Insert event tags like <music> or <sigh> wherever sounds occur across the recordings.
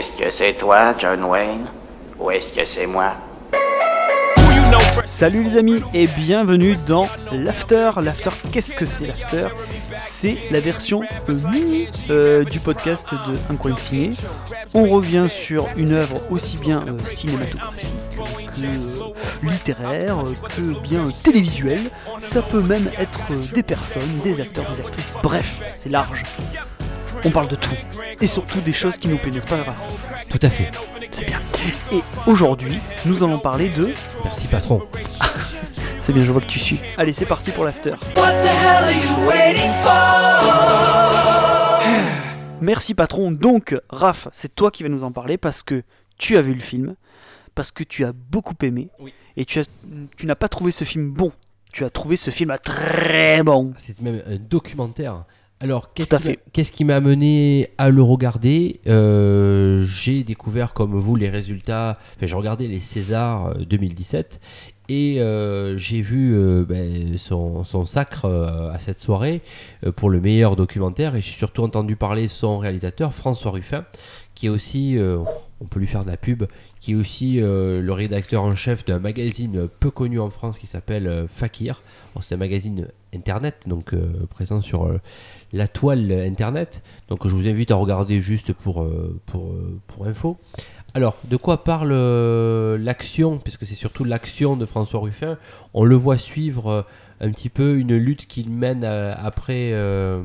Est-ce que c'est toi, John Wayne Ou est-ce que c'est moi? Salut les amis et bienvenue dans l'After. L'After, qu'est-ce que c'est l'After? C'est la version mini euh, du podcast de Un coin signé. On revient sur une œuvre aussi bien euh, cinématographique que euh, littéraire, que bien télévisuelle. Ça peut même être des personnes, des acteurs, des actrices, bref, c'est large. On parle de tout. Et surtout des choses qui nous plaisent, n'est-ce pas grave Tout à fait. C'est bien. Et aujourd'hui, nous allons parler de... Merci patron. <laughs> C'est bien, je vois que tu suis. Allez, c'est parti pour l'after. Merci patron. Donc, Raph, c'est toi qui vas nous en parler parce que tu as vu le film, parce que tu as beaucoup aimé, Oui. et tu, as, tu n'as pas trouvé ce film bon. Tu as trouvé ce film très bon. C'est même un documentaire. Alors, qu'est-ce qui, m'a- qui amené à le regarder Euh, J'ai découvert, comme vous, les résultats. Enfin, j'ai regardé les Césars euh, 2017 et euh, j'ai vu euh, ben, son, son sacre euh, à cette soirée euh, pour le meilleur documentaire. Et j'ai surtout entendu parler son réalisateur, François Ruffin, qui est aussi, euh, on peut lui faire de la pub, qui est aussi euh, le rédacteur en chef d'un magazine peu connu en France qui s'appelle euh, Fakir. C'est un magazine internet, donc présent sur la toile internet. Donc je vous invite à regarder juste pour, pour, pour info. Alors, de quoi parle l'action? Puisque c'est surtout l'action de François Ruffin. On le voit suivre un petit peu une lutte qu'il mène euh, après, euh,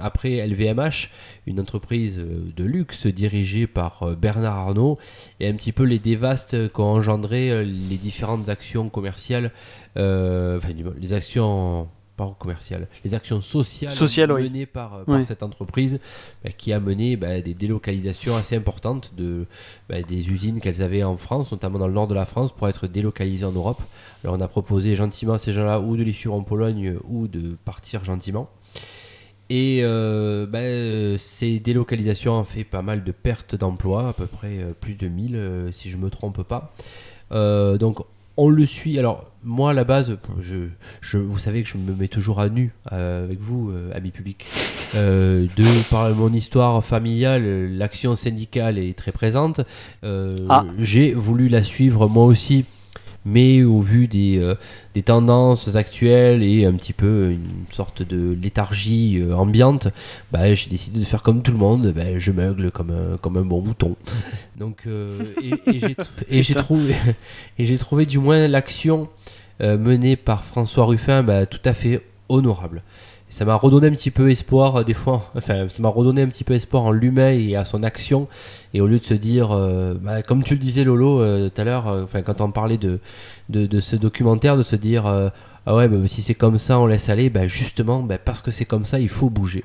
après LVMH, une entreprise euh, de luxe dirigée par Bernard Arnault, et un petit peu les dévastes qu'ont engendré les différentes actions commerciales, enfin, les actions pas commerciales, les actions sociales, Sociales, oui. menées par, euh, par Oui. cette entreprise bah, qui a mené bah, des délocalisations assez importantes de, bah, des usines qu'elles avaient en France, notamment dans le nord de la France, pour être délocalisées en Europe. Alors on a proposé gentiment à ces gens-là ou de les suivre en Pologne ou de partir gentiment. Et euh, ces délocalisations ont fait pas mal de pertes d'emplois, à peu près euh, plus de 1000 euh, si je me trompe pas. Euh, donc on le suit. Alors moi à la base, je, je, vous savez que je me mets toujours à nu euh, avec vous, euh, amis publics. Euh, de par mon histoire familiale, l'action syndicale est très présente. Ah. J'ai voulu la suivre moi aussi, mais au vu des, euh, des tendances actuelles et un petit peu une sorte de léthargie euh, ambiante, bah, j'ai décidé de faire comme tout le monde. bah, je meugle comme un, comme un bon mouton. <laughs> Donc, euh, et, et j'ai trouvé, <laughs> et trouvé du moins l'action menée par François Ruffin bah, tout à fait honorable. Ça m'a redonné un petit peu espoir, euh, des fois, <laughs> enfin, ça m'a redonné un petit peu espoir en l'humain et à son action. Et au lieu de se dire, euh, bah, comme tu le disais Lolo euh, tout à l'heure, enfin, quand on parlait de, de, de ce documentaire, de se dire, ah ouais, bah, si c'est comme ça, on laisse aller, bah, justement, bah, parce que c'est comme ça, il faut bouger.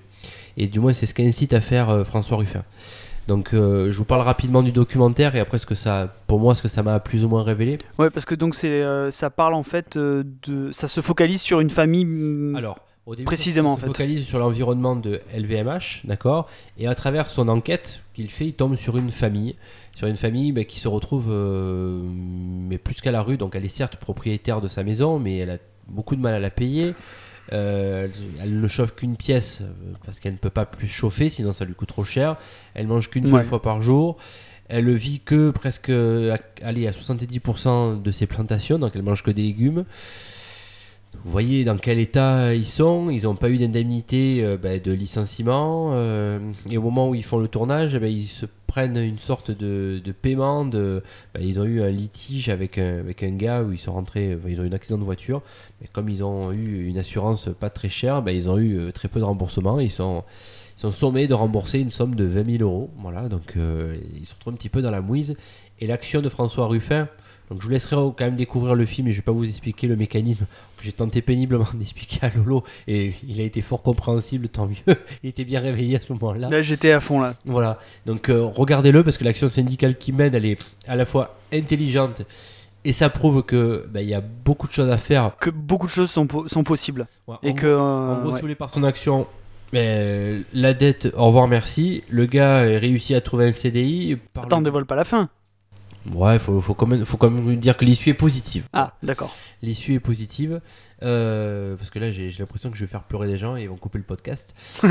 Et du moins, c'est ce qu'incite à faire François Ruffin. Donc, euh, je vous parle rapidement du documentaire et après, ce que ça, pour moi, ce que ça m'a plus ou moins révélé. Ouais, parce que donc c'est, euh, ça parle en fait euh, de, ça se focalise sur une famille. hum, Alors, au début, Précisément, il en se fait. focalise sur l'environnement de LVMH, d'accord Et à travers son enquête qu'il fait, il tombe sur une famille, sur une famille bah, qui se retrouve, euh, mais plus qu'à la rue. Donc, elle est certes propriétaire de sa maison, mais elle a beaucoup de mal à la payer. Euh, elle ne chauffe qu'une pièce euh, parce qu'elle ne peut pas plus chauffer, sinon ça lui coûte trop cher. Elle mange qu'une Ouais. fois par jour. Elle vit que presque à, allez, à 70% de ses plantations, donc elle mange que des légumes. Vous voyez dans quel état ils sont. Ils n'ont pas eu d'indemnité euh, bah, de licenciement. euh, et au moment où ils font le tournage, ben, ils se prennent une sorte de, paiement. Bah, ils ont eu un litige avec un, gars où ils sont rentrés. ils ont eu un accident de voiture. Comme ils ont eu une assurance pas très chère, ils ont eu euh, très peu de remboursement. Ils sont, sommés de rembourser une somme de 20 000 euros. Voilà, donc ils se retrouvent un petit peu dans la mouise. Et l'action de François Ruffin. Donc je vous laisserai quand même découvrir le film et je vais pas vous expliquer le mécanisme que j'ai tenté péniblement <laughs> d'expliquer à Lolo et il a été fort compréhensible, tant mieux. <laughs> Il était bien réveillé à ce moment-là. Là, j'étais à fond là. Voilà, donc euh, regardez-le parce que l'action syndicale qui mène, elle est à la fois intelligente et ça prouve que bah, il y a beaucoup de choses à faire. Que beaucoup de choses sont, po- sont possibles. Ouais, Et on- que. euh, en gros, ouais. par son action, mais, euh, la dette, au revoir, merci. Le gars a réussi à trouver un CDI. par Attends, le- dévoile pas la fin. Ouais, faut, faut, quand même, faut quand même dire que l'issue est positive. Ah, d'accord. L'issue est positive. euh, parce que là, j'ai j'ai l'impression que je vais faire pleurer des gens et ils vont couper le podcast. <laughs>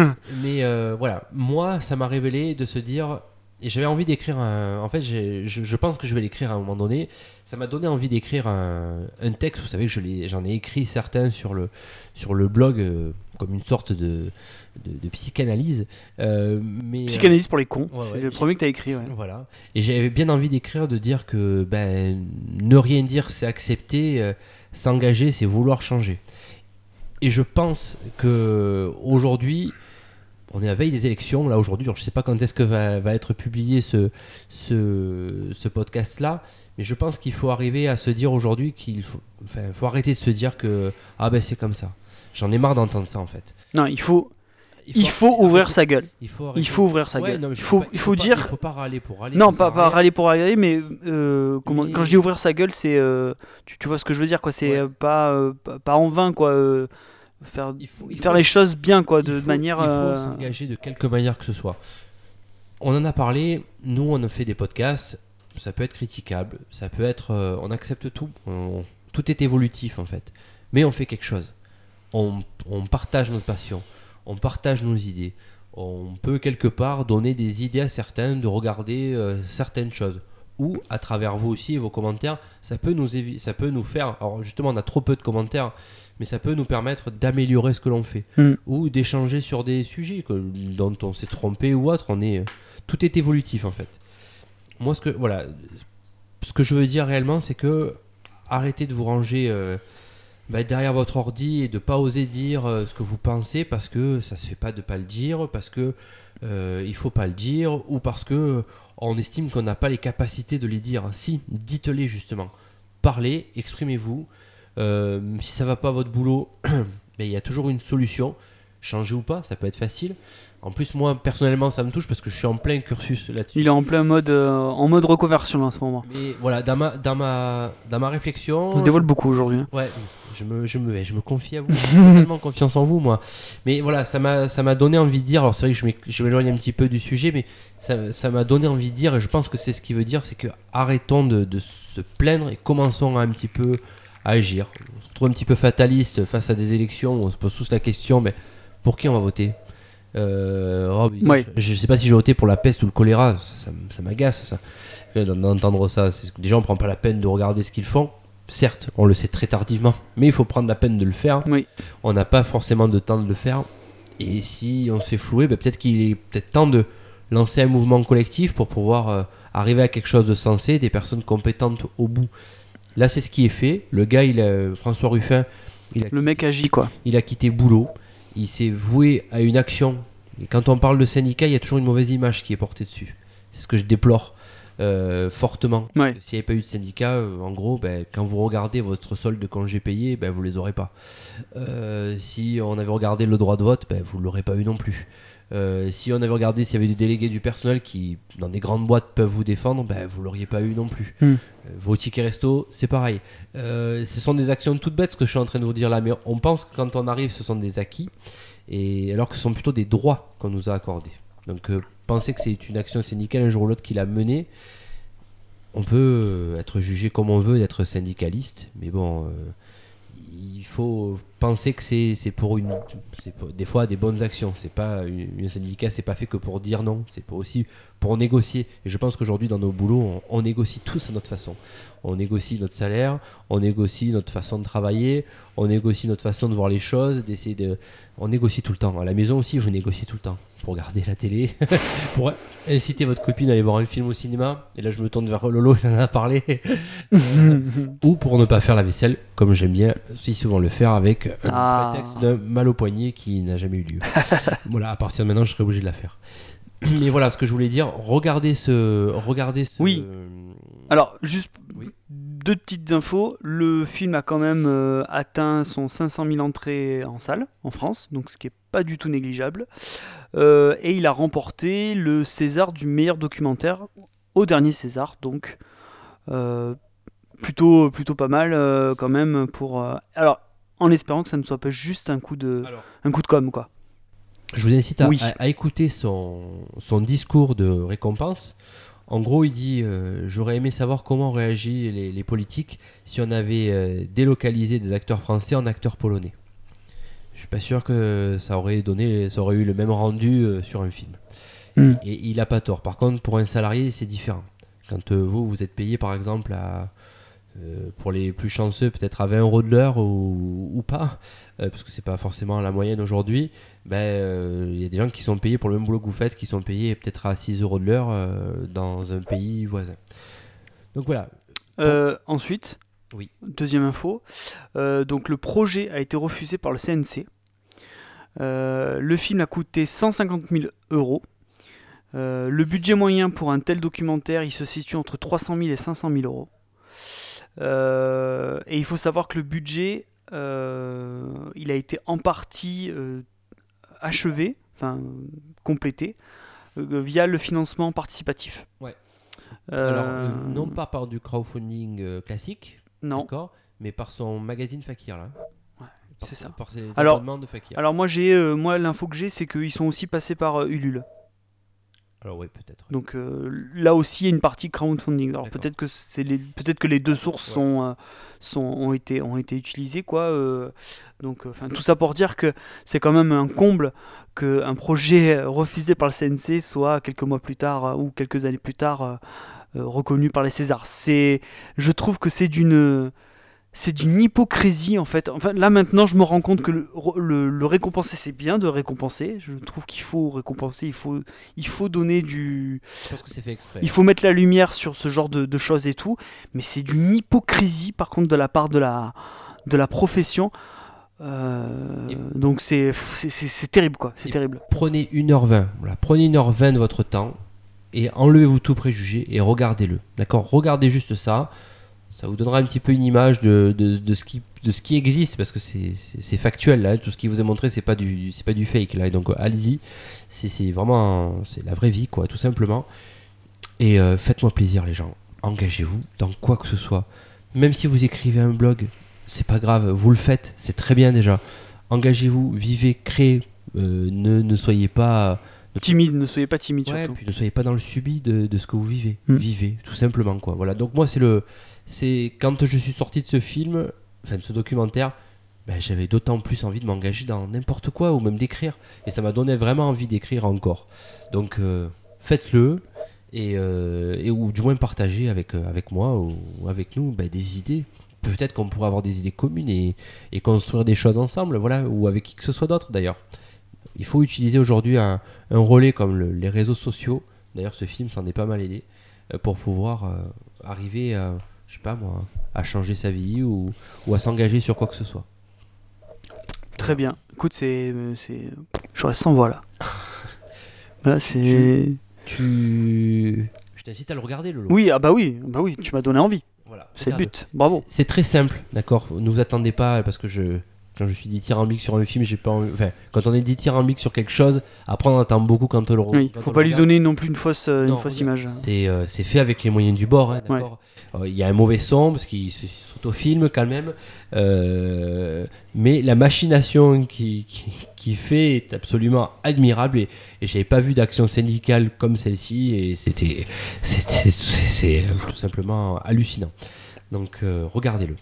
Mais euh, voilà, moi, ça m'a révélé de se dire et j'avais envie d'écrire un. En fait, je, je pense que je vais l'écrire à un moment donné. Ça m'a donné envie d'écrire un, un texte. Vous savez que j'en ai écrit certains sur le, sur le blog euh, comme une sorte de, de, de psychanalyse. Euh, mais, Psychanalyse pour les cons. Ouais, ouais, c'est le premier que t'as écrit. Ouais. voilà. Et j'avais bien envie d'écrire, de dire que ben, ne rien dire, c'est accepter. euh, S'engager, c'est vouloir changer. Et je pense que aujourd'hui, on est à veille des élections. Là aujourd'hui, je sais pas quand est-ce que va, va être publié ce, ce, ce podcast-là, mais je pense qu'il faut arriver à se dire aujourd'hui qu'il faut, enfin, faut arrêter de se dire que ah ben c'est comme ça. J'en ai marre d'entendre ça en fait. Non, il faut, il faut ouvrir sa gueule. il faut, Il faut ouvrir sa gueule. il faut, pas- il faut dire. Il faut pas râler pour râler. Non, pas, râler pour râler, mais, euh, comment, Mais- quand je dis ouvrir sa gueule, c'est. euh, tu, tu vois ce que je veux dire, quoi. C'est Ouais. pas, euh, pas, pas en vain, quoi. Faire Il faut, il faire faut- les choses bien, quoi, de faut- manière. Il faut euh, s'engager de quelque manière que ce soit. On en a parlé, nous on a fait des podcasts, ça peut être critiquable, ça peut être. euh, on accepte tout, on- tout est évolutif en fait. Mais on fait quelque chose. On, on partage notre passion, on partage nos idées. On peut quelque part donner des idées à certains de regarder euh, certaines choses. Ou à travers vous aussi et vos commentaires, ça peut nous, ça peut nous faire. Alors justement, on a trop peu de commentaires, mais ça peut nous permettre d'améliorer ce que l'on fait Mm. ou d'échanger sur des sujets que- dont on s'est trompé ou autre. On est, tout est évolutif en fait. Moi, ce que voilà, ce que je veux dire réellement, c'est que arrêtez de vous ranger euh, bah, derrière votre ordi et de pas oser dire euh, ce que vous pensez parce que ça se fait pas de pas le dire, parce que euh, il faut pas le dire ou parce que on estime qu'on n'a pas les capacités de les dire. Si, dites-les justement. Parlez, exprimez-vous. Euh, si ça va pas à votre boulot, mais <clears throat> il y a toujours une solution. Changer ou pas, ça peut être facile. En plus, moi personnellement, ça me touche parce que je suis en plein cursus là-dessus. Il est en plein mode, euh, en mode reconversion en ce moment. Mais voilà, dans ma, dans ma, dans ma réflexion. On se dévoile beaucoup aujourd'hui. hein. Ouais, je me, je me, je me confie à vous. <laughs> J'ai totalement confiance en vous, moi. Mais voilà, ça m'a, ça m'a donné envie de dire. Alors, c'est vrai que je m'éloigne un petit peu du sujet, mais ça, ça m'a donné envie de dire, et je pense que c'est ce qu'il veut dire, c'est que arrêtons de, de se plaindre et commençons à un petit peu à agir. On se retrouve un petit peu fataliste face à des élections où on se pose tous la question, mais pour qui on va voter? Euh, oh, je, je sais pas si j'ai voté pour la peste ou le choléra, ça, m'agace ça. Euh, d'en- D'entendre ça, déjà on prend pas la peine de regarder ce qu'ils font. Certes, on le sait très tardivement, mais il faut prendre la peine de le faire. Oui. On n'a pas forcément de temps de le faire. Et si on se fait flouer, ben, peut-être qu'il est peut-être temps de lancer un mouvement collectif pour pouvoir euh, arriver à quelque chose de sensé, des personnes compétentes au bout. Là, c'est ce qui est fait. Le gars, il a- François Ruffin, il a Le mec agit, quoi. il a quitté boulot, il s'est voué à une action. Et quand on parle de syndicat, il y a toujours une mauvaise image qui est portée dessus. C'est ce que je déplore euh, fortement. Ouais. S'il n'y avait pas eu de syndicat, euh, en gros, ben, quand vous regardez votre solde de congés payés, ben, vous les aurez pas. Euh, si on avait regardé le droit de vote, ben, vous l'aurez pas eu non plus. Euh, si on avait regardé s'il y avait des délégués du personnel qui, dans des grandes boîtes, peuvent vous défendre, ben, vous l'auriez pas eu non plus. Hmm. Euh, vos tickets resto, c'est pareil. Euh, ce sont des actions toutes bêtes ce que je suis en train de vous dire là, mais on pense que quand on arrive, ce sont des acquis, et alors que ce sont plutôt des droits qu'on nous a accordés. Donc penser que c'est une action syndicale un jour ou l'autre qui l'a menée, on peut être jugé comme on veut d'être syndicaliste, mais bon, il faut penser que c'est pour une, pour- des fois des bonnes actions. C'est pas un syndicat, c'est pas fait que pour dire non, c'est pour aussi pour négocier. Et je pense qu'aujourd'hui dans nos boulots, on négocie tous à notre façon. On négocie notre salaire, on négocie notre façon de travailler, on négocie notre façon de voir les choses, d'essayer de, on négocie tout le temps. À la maison aussi, vous négociez tout le temps pour regarder la télé, <laughs> pour inciter votre copine à aller voir un film au cinéma. Et là, je me tourne vers Lolo, il en a parlé. <laughs> Ou pour ne pas faire la vaisselle, comme j'aime bien si souvent le faire avec un Ah. prétexte d'un mal au poignet qui n'a jamais eu lieu. <laughs> voilà, à partir de maintenant, je serai obligé de la faire. Mais voilà, ce que je voulais dire, regardez ce, regardez ce. Oui. Alors, juste Oui. deux petites infos. Le film a quand même euh, atteint son 500 000 entrées en salle en France, donc ce qui est pas du tout négligeable. Euh, et il a remporté le César du meilleur documentaire au dernier César, donc euh, plutôt, plutôt pas mal euh, quand même pour. euh, alors, en espérant que ça ne soit pas juste un coup de, Alors, un coup de com, quoi. Je vous incite à, Oui. à- à écouter son, son discours de récompense. En gros, il dit euh, J'aurais aimé savoir comment réagissent les, les politiques si on avait euh, délocalisé des acteurs français en acteurs polonais. Je suis pas sûr que ça aurait donné, ça aurait eu le même rendu euh, sur un film. Hmm. Et il a pas tort. Par contre, pour un salarié, c'est différent. Quand vous, vous êtes payé par exemple à, euh, pour les plus chanceux, peut-être à 20 euros de l'heure ou, ou pas, euh, parce que c'est pas forcément la moyenne aujourd'hui, ben, euh, il y a des gens qui sont payés pour le même boulot que vous faites, qui sont payés peut-être à 6 euros de l'heure dans un pays voisin. Donc voilà. Ensuite, Oui. deuxième info, donc le projet a été refusé par le CNC. Le film a coûté 150 000 euros. Le budget moyen pour un tel documentaire, il se situe entre 300 000 et 500 000 euros. Euh, et il faut savoir que le budget, euh, il a été en partie euh, achevé, enfin complété, via le financement participatif. Ouais. Alors, non pas par du crowdfunding classique, non. d'accord, mais par son magazine Fakir là. C'est ça. Par ses Alors- abonnements de Fakir. Alors moi j'ai euh, moi l'info que j'ai c'est qu'ils sont aussi passés par euh, Ulule. Alors oui, peut-être. Donc euh, là aussi il y a une partie crowdfunding. Alors peut-être que c'est les peut-être que les deux sources Ouais. sont, euh, sont ont été ont été utilisées quoi. euh, donc enfin tout ça pour dire que c'est quand même un comble que un projet refusé par le CNC soit quelques mois plus tard ou quelques années plus tard reconnu par les Césars. C'est je trouve que c'est d'une c'est d'une hypocrisie en fait. Enfin, là maintenant, je me rends compte que le, le- le récompenser, c'est bien de récompenser. Je trouve qu'il faut récompenser, il faut, il faut donner du. Je pense que c'est fait exprès. Il faut mettre la lumière sur ce genre de, de choses et tout. Mais c'est d'une hypocrisie par contre de la part de la, de la profession. Euh, Et- donc c'est c'est- terrible quoi, c'est terrible. Prenez 1h20, voilà, prenez 1h20 de votre temps et enlevez-vous tout préjugé et regardez-le. D'accord? Regardez juste ça. Ça vous donnera un petit peu une image de, de, de ce, qui, de ce qui existe parce que c'est- factuel là. Tout ce qui vous est montré, c'est pas du c'est pas du fake là. Et donc euh, allez-y. C'est vraiment c'est la vraie vie quoi, tout simplement. Et euh, faites-moi plaisir les gens. Engagez-vous dans quoi que ce soit. Même si vous écrivez un blog, c'est pas grave. Vous le faites, c'est très bien déjà. Engagez-vous, vivez, créez. Euh, ne, ne soyez pas Timide, ne soyez pas timide Ouais, surtout. puis ne soyez pas dans le subi de, de ce que vous vivez. Mm. Vivez, tout simplement quoi. Voilà. Donc moi c'est le, c'est quand je suis sorti de ce film, enfin de ce documentaire, ben, j'avais d'autant plus envie de m'engager dans n'importe quoi ou même d'écrire. Et ça m'a donné vraiment envie d'écrire encore. Donc euh, faites-le et, euh, et ou du moins partagez avec euh, avec moi ou, avec nous ben, des idées. Peut-être qu'on pourrait avoir des idées communes et, construire des choses ensemble, voilà, ou avec qui que ce soit d'autre d'ailleurs. Il faut utiliser aujourd'hui un, relais comme le- les réseaux sociaux. D'ailleurs, ce film s'en est pas mal aidé pour pouvoir arriver, à, je sais pas moi, à changer sa vie ou, ou à s'engager sur quoi que ce soit. Très bien. Écoute, c'est c'est je reste sans voix là. <laughs> Voilà, c'est Tu- Tu, je t'incite à le regarder, Lolo. Oui, ah bah oui, bah oui, tu m'as donné envie. Voilà, C'est le but. Bravo. C'est très simple, d'accord? Ne vous attendez pas parce que je, quand je suis dithyrambique sur un film, j'ai pas envie- Enfin, quand on est dithyrambique sur quelque chose, après on attend beaucoup quand on le Oui, quand faut pas lui regarde. donner non plus une fausse, euh, une fausse image. C'est euh, fait avec les moyens du bord, hein, d'accord. Euh, Il y a un mauvais son parce qu'il s'autofilme quand même, euh, mais la machination qui, qui, qui fait est absolument admirable et, et j'avais pas vu d'action syndicale comme celle-ci et c'était tout simplement hallucinant. Donc regardez-le.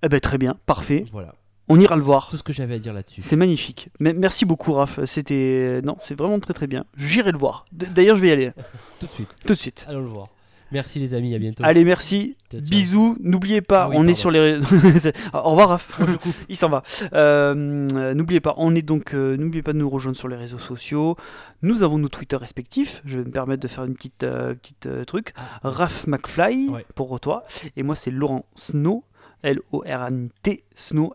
Eh ben très bien, parfait. Voilà. On ira le voir. Tout ce que j'avais à dire là-dessus. C'est magnifique. Mais merci beaucoup, Raph. C'était non, c'est vraiment très très bien. J'irai le voir. D'ailleurs, je vais y aller <laughs> Tout de suite. tout de suite. Allons le voir. Merci les amis, à bientôt. Allez, merci. Ciao, ciao. Bisous. N'oubliez pas, Ah oui, on est sur les. <laughs> Ah, Au revoir, Raph. <laughs> Il s'en va. Euh, n'oubliez pas, on est donc. euh, n'oubliez pas de nous rejoindre sur les réseaux sociaux. Nous avons nos Twitter respectifs. Je vais me permettre de faire une petite euh, petite truc. Raph McFly Ouais. pour toi. Et moi, c'est Laurent Snow. L-O-R-N-T. Snow.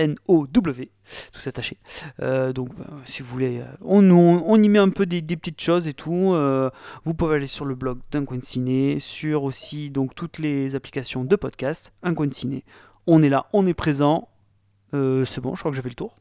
S-N-O-W. Tout attaché. Euh, donc, bah, si vous voulez, euh, on, on, on y met un peu des, des petites choses et tout. Euh, vous pouvez aller sur le blog d'un coin de ciné, sur aussi donc toutes les applications de podcast. Un coin de ciné. On est là, on est présent. Euh, c'est bon, je crois que j'ai fait le tour.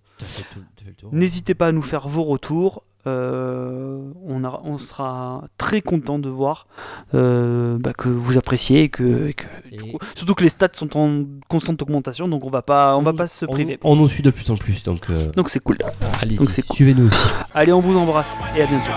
N'hésitez pas à nous faire vos retours. Euh, on, a- on sera très content de voir euh, bah, que vous appréciez et que, et que- du Et- coup- surtout que les stats sont en constante augmentation, donc on va pas, on va pas se on priver. nous- On, nous suit de plus en plus, donc euh, Donc c'est cool. allez-y, Donc c'est cool. suivez-nous aussi. Allez, on vous embrasse et à bientôt.